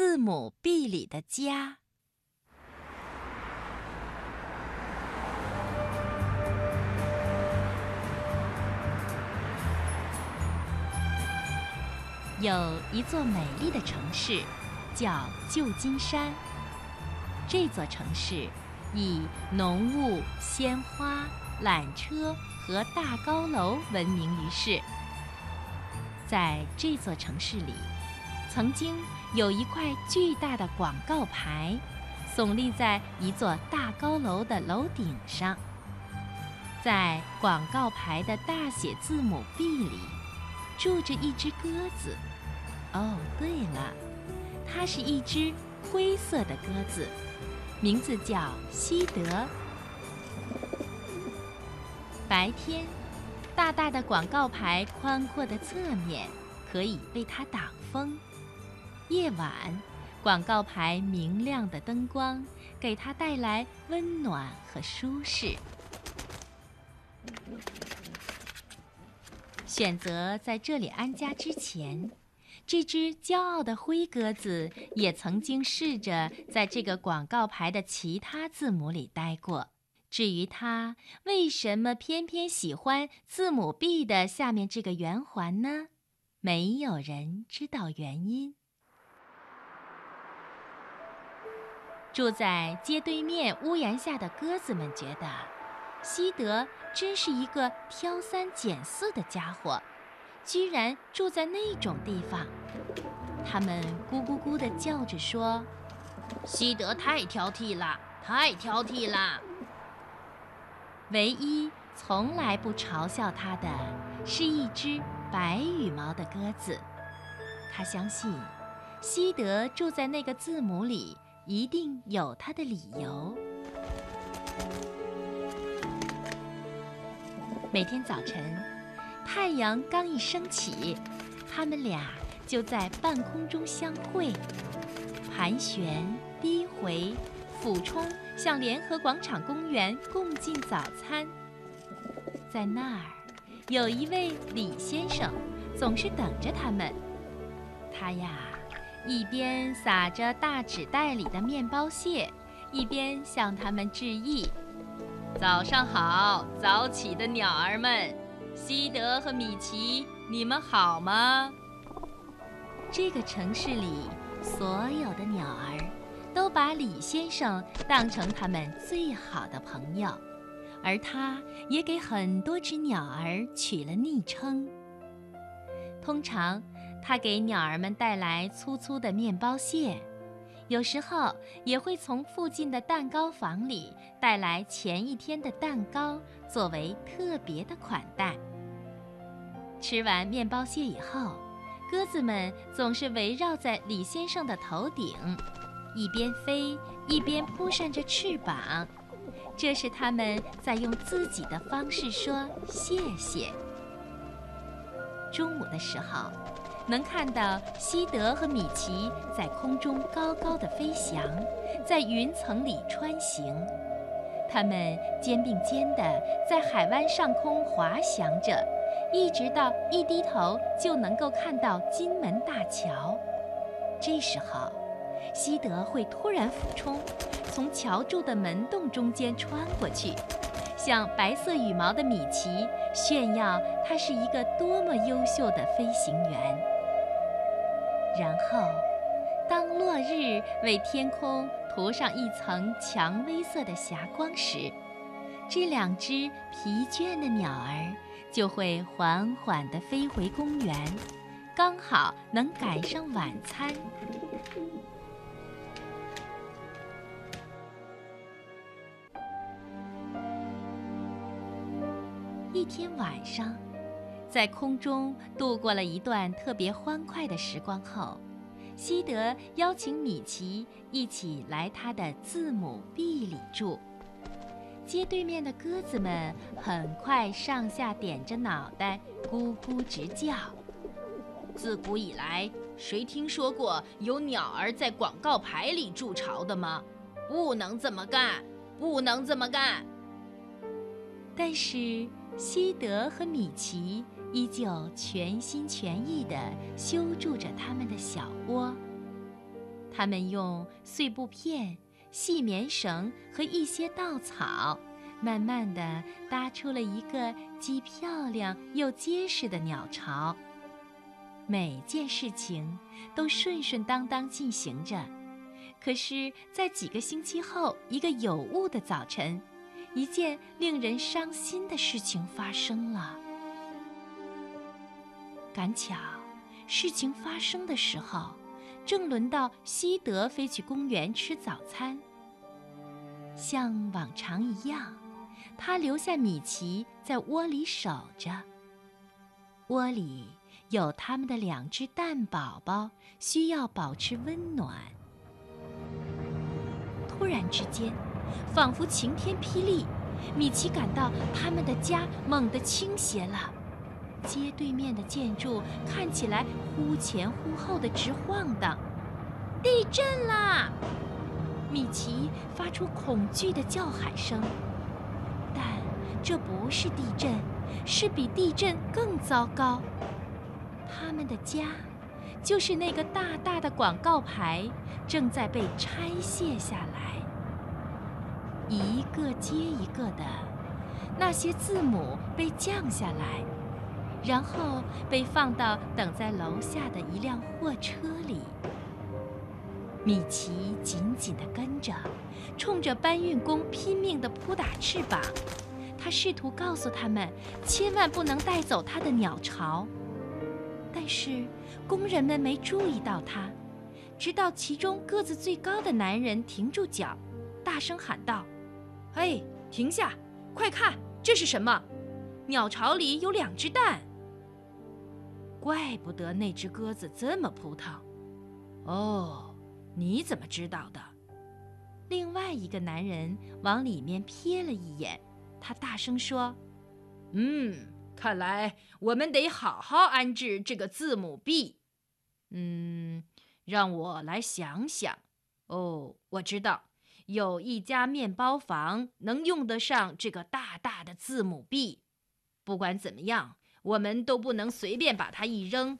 字母 B 里的家。有一座美丽的城市，叫旧金山。这座城市以浓雾、鲜花、缆车和大高楼闻名于世。在这座城市里，曾经有一块巨大的广告牌，耸立在一座大高楼的楼顶上。在广告牌的大写字母 B 里，住着一只鸽子。哦，对了，它是一只灰色的鸽子，名字叫西德。白天，大大的广告牌宽阔的侧面可以为它挡风；夜晚，广告牌明亮的灯光给它带来温暖和舒适。选择在这里安家之前。这只骄傲的灰鸽子也曾经试着在这个广告牌的其他字母里待过。至于它为什么偏偏喜欢字母 B 的下面这个圆环呢？没有人知道原因。住在街对面屋檐下的鸽子们觉得，西德真是一个挑三拣四的家伙。居然住在那种地方，他们咕咕咕地叫着说：“西德太挑剔了，太挑剔了。”唯一从来不嘲笑他的是一只白羽毛的鸽子，他相信西德住在那个字母里一定有他的理由。每天早晨。太阳刚一升起，他们俩就在半空中相会，盘旋、低回、俯冲，向联合广场公园共进早餐。在那儿，有一位李先生，总是等着他们。他呀，一边撒着大纸袋里的面包屑，一边向他们致意：“早上好，早起的鸟儿们。”西德和米奇，你们好吗？这个城市里所有的鸟儿都把李先生当成他们最好的朋友，而他也给很多只鸟儿取了昵称。通常，他给鸟儿们带来粗粗的面包屑，有时候也会从附近的蛋糕房里带来前一天的蛋糕，作为特别的款待。吃完面包屑以后，鸽子们总是围绕在李先生的头顶，一边飞一边扑扇着翅膀，这是他们在用自己的方式说谢谢。中午的时候，能看到西德和米奇在空中高高的飞翔，在云层里穿行，他们肩并肩地在海湾上空滑翔着。一直到一低头就能够看到金门大桥，这时候，西德会突然俯冲，从桥柱的门洞中间穿过去，向白色羽毛的米奇炫耀他是一个多么优秀的飞行员。然后，当落日为天空涂上一层蔷薇色的霞光时，这两只疲倦的鸟儿。就会缓缓地飞回公园，刚好能赶上晚餐。一天晚上，在空中度过了一段特别欢快的时光后，西德邀请米奇一起来他的字母 B 里住。街对面的鸽子们很快上下点着脑袋，咕咕直叫。自古以来，谁听说过有鸟儿在广告牌里筑巢的吗？不能这么干，不能这么干。但是西德和米奇依旧全心全意地修筑着他们的小窝。他们用碎布片、细棉绳和一些稻草，慢慢地搭出了一个既漂亮又结实的鸟巢。每件事情都顺顺当当进行着。可是，在几个星期后，一个有雾的早晨，一件令人伤心的事情发生了。赶巧，事情发生的时候，正轮到西德飞去公园吃早餐。像往常一样，他留下米奇在窝里守着。窝里有他们的两只蛋宝宝，需要保持温暖。突然之间，仿佛晴天霹雳，米奇感到他们的家猛地倾斜了。街对面的建筑看起来忽前忽后的直晃荡，地震啦！米奇发出恐惧的叫喊声，但这不是地震，是比地震更糟糕。他们的家，就是那个大大的广告牌，正在被拆卸下来，一个接一个的，那些字母被降下来。然后被放到等在楼下的一辆货车里。米奇紧紧地跟着，冲着搬运工拼命地扑打翅膀。他试图告诉他们，千万不能带走他的鸟巢。但是工人们没注意到他，直到其中个子最高的男人停住脚，大声喊道：“嘿，停下！快看，这是什么？鸟巢里有两只蛋。”怪不得那只鸽子这么扑腾，哦，你怎么知道的？另外一个男人往里面瞥了一眼，他大声说：“嗯，看来我们得好好安置这个字母 B。嗯，让我来想想。哦，我知道，有一家面包房能用得上这个大大的字母 B。不管怎么样。”我们都不能随便把它一扔，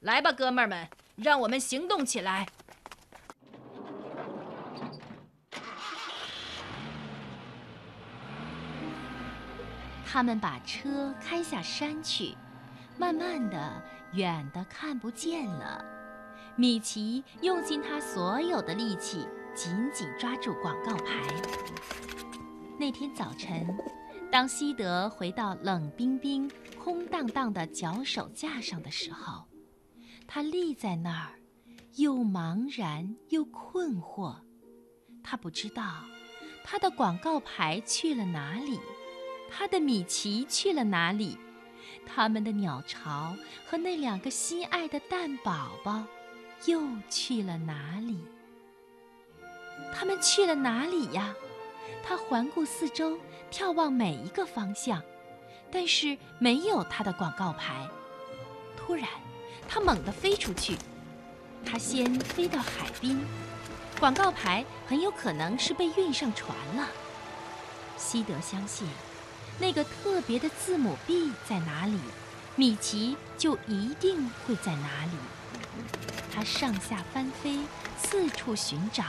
来吧，哥们儿们，让我们行动起来。他们把车开下山去，慢慢的，远的看不见了。米奇用尽他所有的力气，紧紧抓住广告牌。那天早晨。当西德回到冷冰冰、空荡荡的脚手架上的时候，他立在那儿，又茫然又困惑。他不知道他的广告牌去了哪里，他的米奇去了哪里，他们的鸟巢和那两个心爱的蛋宝宝又去了哪里？他们去了哪里呀？他环顾四周。眺望每一个方向，但是没有他的广告牌。突然，他猛地飞出去。他先飞到海滨，广告牌很有可能是被运上船了。西德相信，那个特别的字母 B 在哪里，米奇就一定会在哪里。他上下翻飞，四处寻找。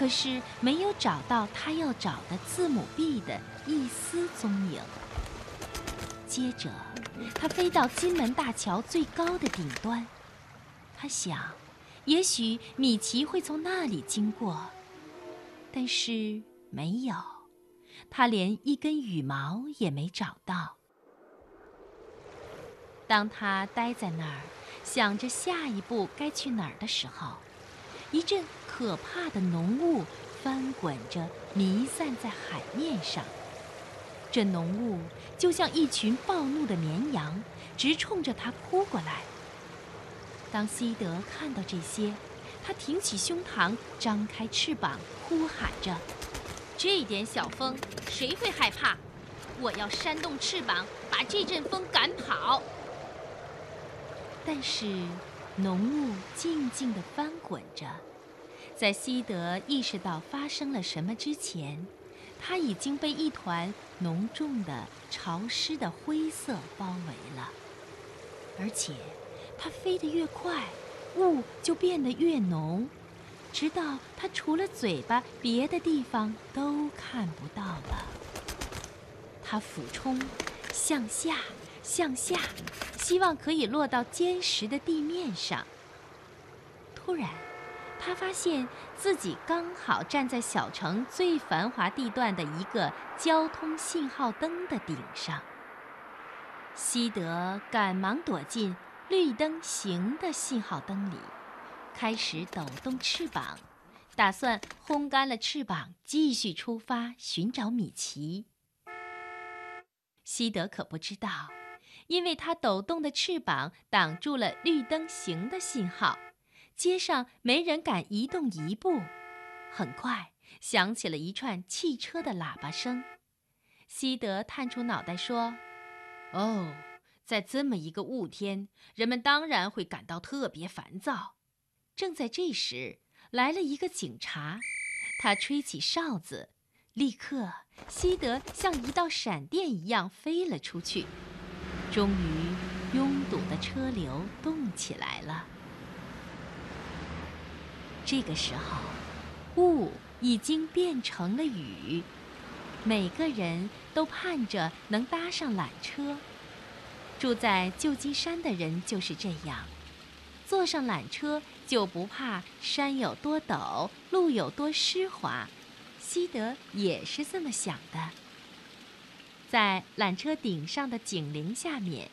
可是没有找到他要找的字母 B 的一丝踪影。接着，他飞到金门大桥最高的顶端，他想，也许米奇会从那里经过。但是没有，他连一根羽毛也没找到。当他待在那儿，想着下一步该去哪儿的时候，一阵可怕的浓雾翻滚着，弥散在海面上。这浓雾就像一群暴怒的绵羊，直冲着他扑过来。当西德看到这些，他挺起胸膛，张开翅膀，呼喊着：“这点小风，谁会害怕？我要扇动翅膀，把这阵风赶跑。”但是。浓雾静静地翻滚着，在西德意识到发生了什么之前，他已经被一团浓重的潮湿的灰色包围了。而且，他飞得越快，雾就变得越浓。直到他除了嘴巴，别的地方都看不到了。他俯冲，向下，向下，希望可以落到坚实的地面上。突然，他发现自己刚好站在小城最繁华地段的一个交通信号灯的顶上。西德赶忙躲进绿灯行的信号灯里。开始抖动翅膀，打算烘干了翅膀，继续出发寻找米奇。西德可不知道，因为他抖动的翅膀挡住了绿灯行的信号，街上没人敢移动一步。很快响起了一串汽车的喇叭声。西德探出脑袋说：“哦，在这么一个雾天，人们当然会感到特别烦躁。”正在这时，来了一个警察，他吹起哨子，立刻，西德像一道闪电一样飞了出去。终于，拥堵的车流动起来了。这个时候，雾已经变成了雨，每个人都盼着能搭上缆车。住在旧金山的人就是这样。坐上缆车就不怕山有多陡，路有多湿滑。西德也是这么想的。在缆车顶上的警铃下面，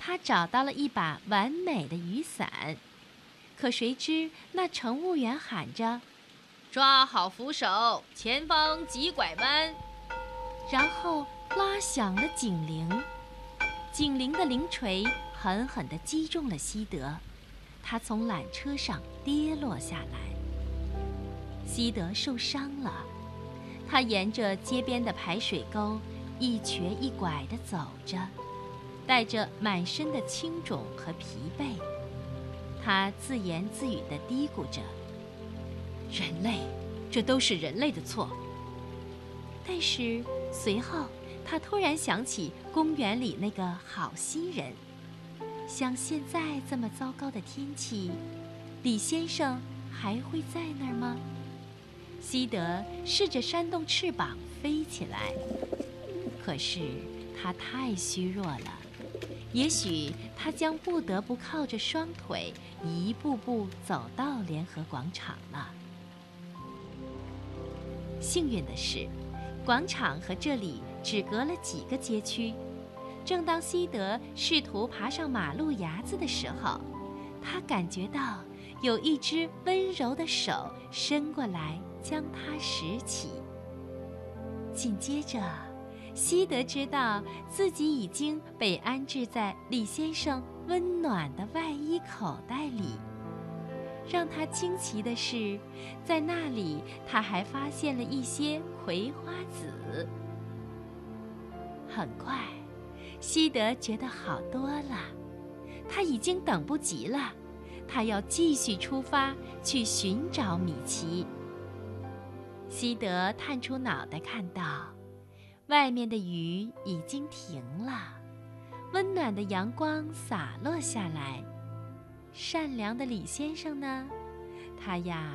他找到了一把完美的雨伞。可谁知那乘务员喊着：“抓好扶手，前方急拐弯。”然后拉响了警铃。警铃的铃锤狠狠地击中了西德。他从缆车上跌落下来，西德受伤了。他沿着街边的排水沟一瘸一拐地走着，带着满身的青肿和疲惫。他自言自语地嘀咕着：“人类，这都是人类的错。”但是随后，他突然想起公园里那个好心人。像现在这么糟糕的天气，李先生还会在那儿吗？西德试着扇动翅膀飞起来，可是他太虚弱了，也许他将不得不靠着双腿一步步走到联合广场了。幸运的是，广场和这里只隔了几个街区。正当西德试图爬上马路牙子的时候，他感觉到有一只温柔的手伸过来将他拾起。紧接着，西德知道自己已经被安置在李先生温暖的外衣口袋里。让他惊奇的是，在那里他还发现了一些葵花籽。很快。西德觉得好多了，他已经等不及了，他要继续出发去寻找米奇。西德探出脑袋，看到外面的雨已经停了，温暖的阳光洒落下来。善良的李先生呢？他呀，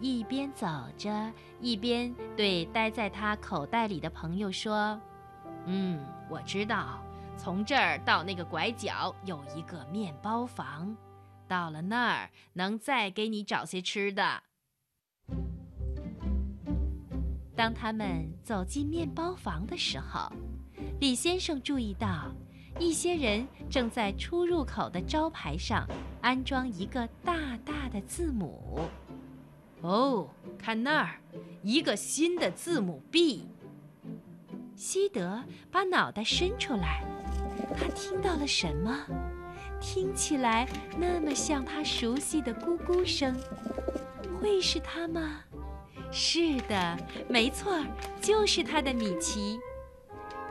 一边走着，一边对待在他口袋里的朋友说：“嗯，我知道。”从这儿到那个拐角有一个面包房，到了那儿能再给你找些吃的。当他们走进面包房的时候，李先生注意到一些人正在出入口的招牌上安装一个大大的字母。哦，看那儿，一个新的字母 B。西德把脑袋伸出来。他听到了什么？听起来那么像他熟悉的咕咕声，会是他吗？是的，没错，就是他的米奇。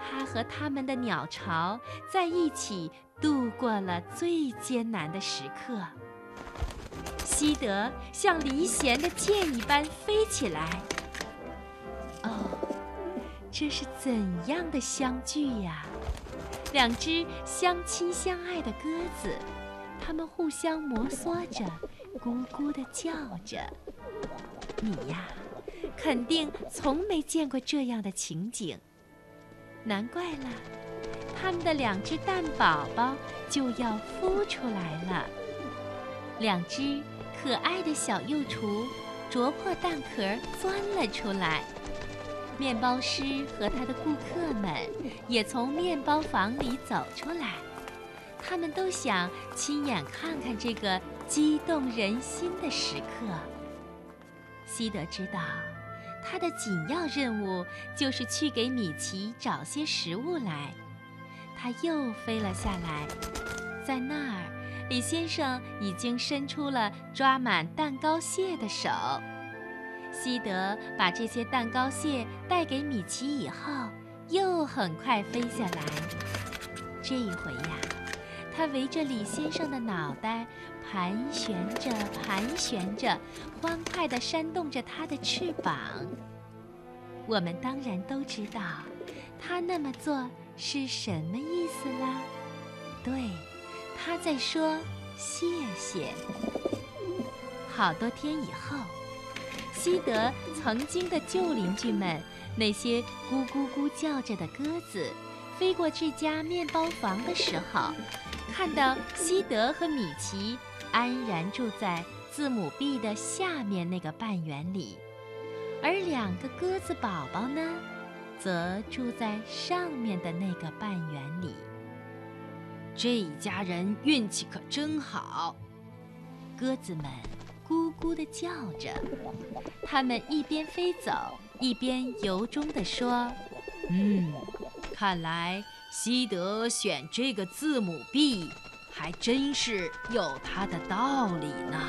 他和他们的鸟巢在一起度过了最艰难的时刻。西德像离弦的箭一般飞起来。哦，这是怎样的相聚呀！两只相亲相爱的鸽子，它们互相摩挲着，咕咕地叫着。你呀，肯定从没见过这样的情景。难怪了，他们的两只蛋宝宝就要孵出来了。两只可爱的小幼雏啄破蛋壳钻了出来。面包师和他的顾客们也从面包房里走出来，他们都想亲眼看看这个激动人心的时刻。西德知道，他的紧要任务就是去给米奇找些食物来。他又飞了下来，在那儿，李先生已经伸出了抓满蛋糕屑的手。西德把这些蛋糕屑带给米奇以后，又很快飞下来。这一回呀，他围着李先生的脑袋盘旋着，盘旋着，欢快地扇动着他的翅膀。我们当然都知道，他那么做是什么意思啦？对，他在说谢谢。好多天以后。西德曾经的旧邻居们，那些咕咕咕叫着的鸽子，飞过这家面包房的时候，看到西德和米奇安然住在字母 B 的下面那个半圆里，而两个鸽子宝宝呢，则住在上面的那个半圆里。这一家人运气可真好，鸽子们。咕咕地叫着，它们一边飞走，一边由衷地说：“嗯，看来西德选这个字母 B，还真是有它的道理呢。”